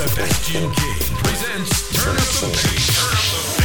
Sebastian King presents Turn Up the Bass.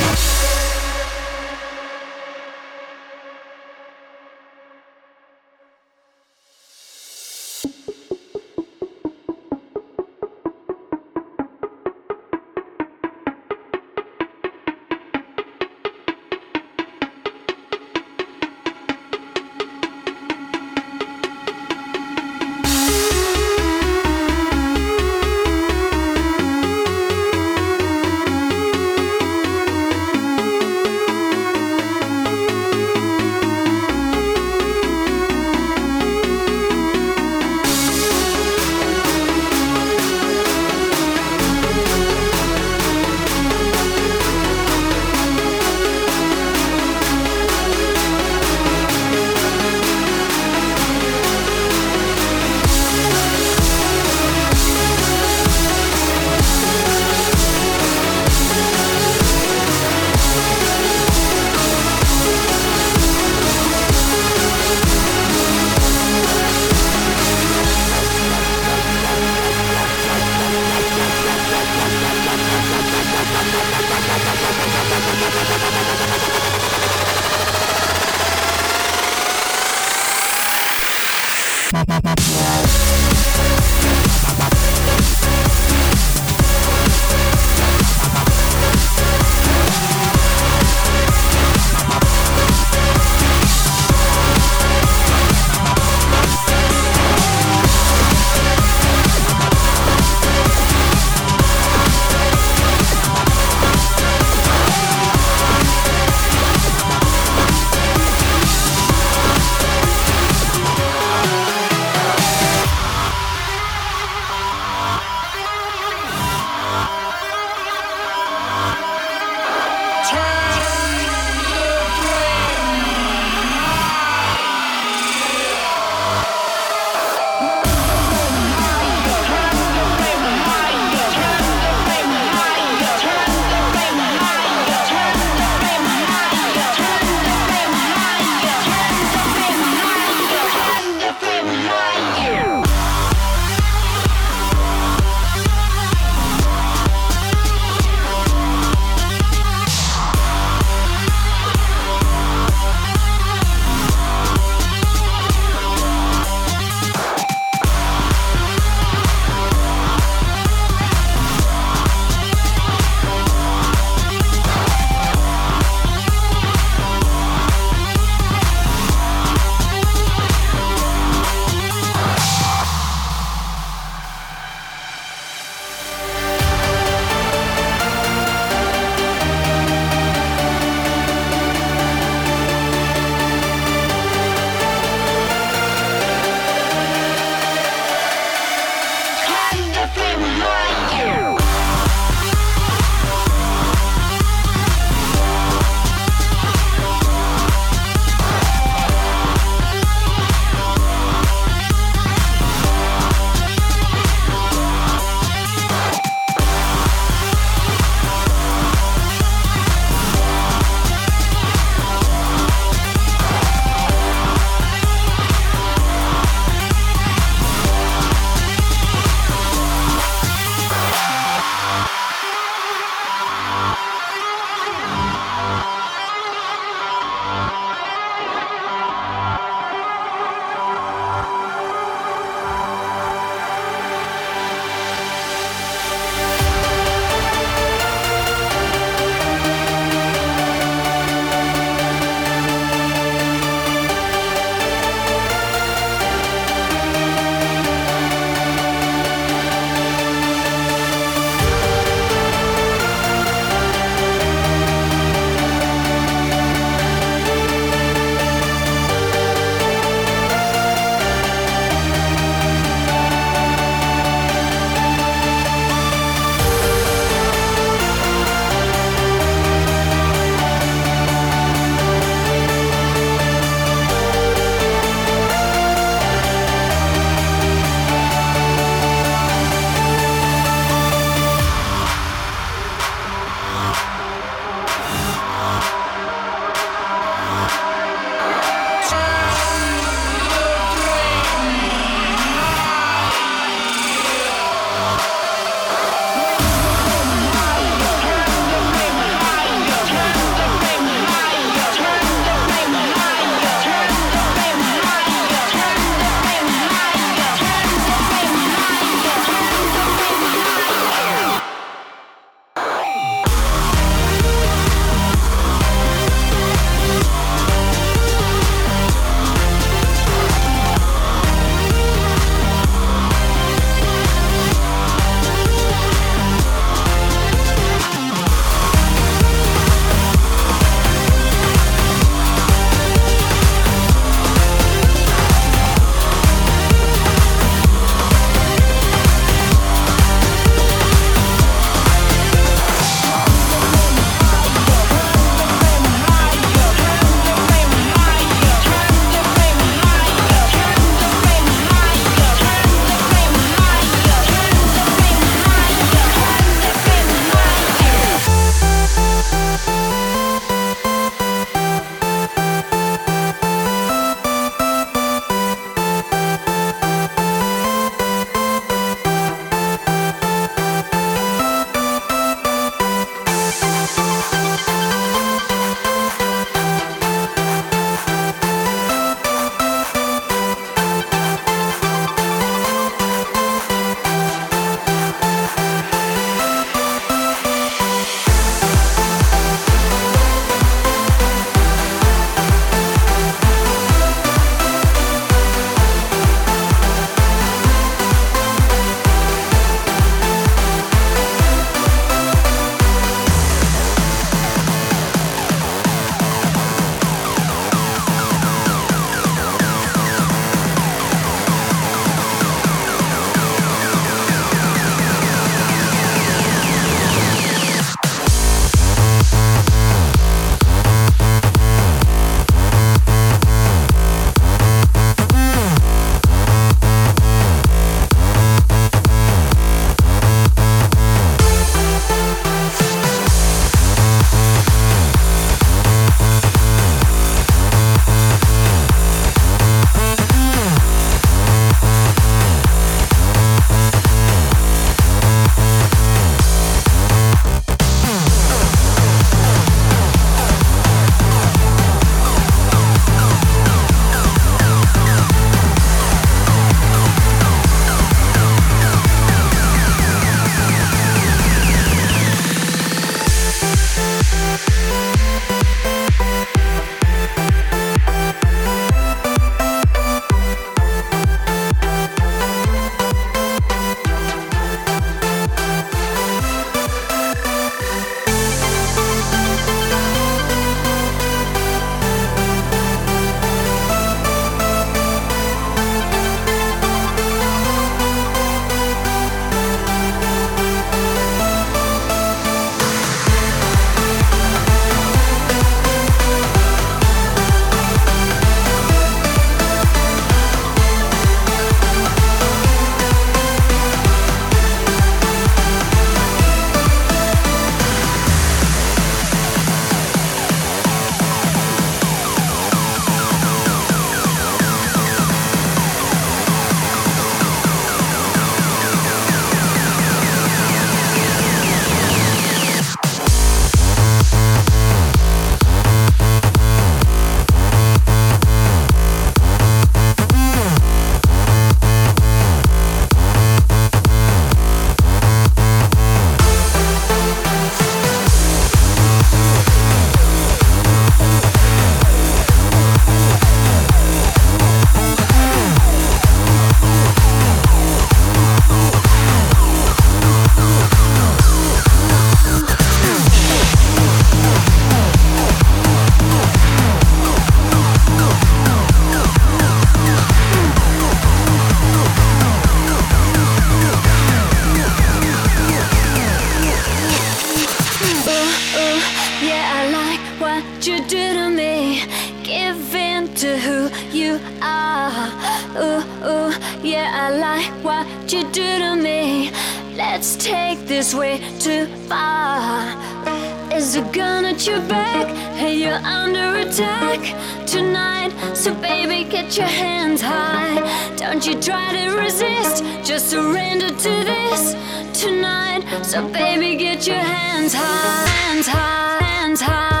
get your hands high. Don't you try to resist, just surrender to this tonight. So, baby, get your hands high, hands high, hands high.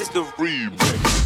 is the remix.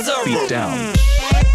Feet down.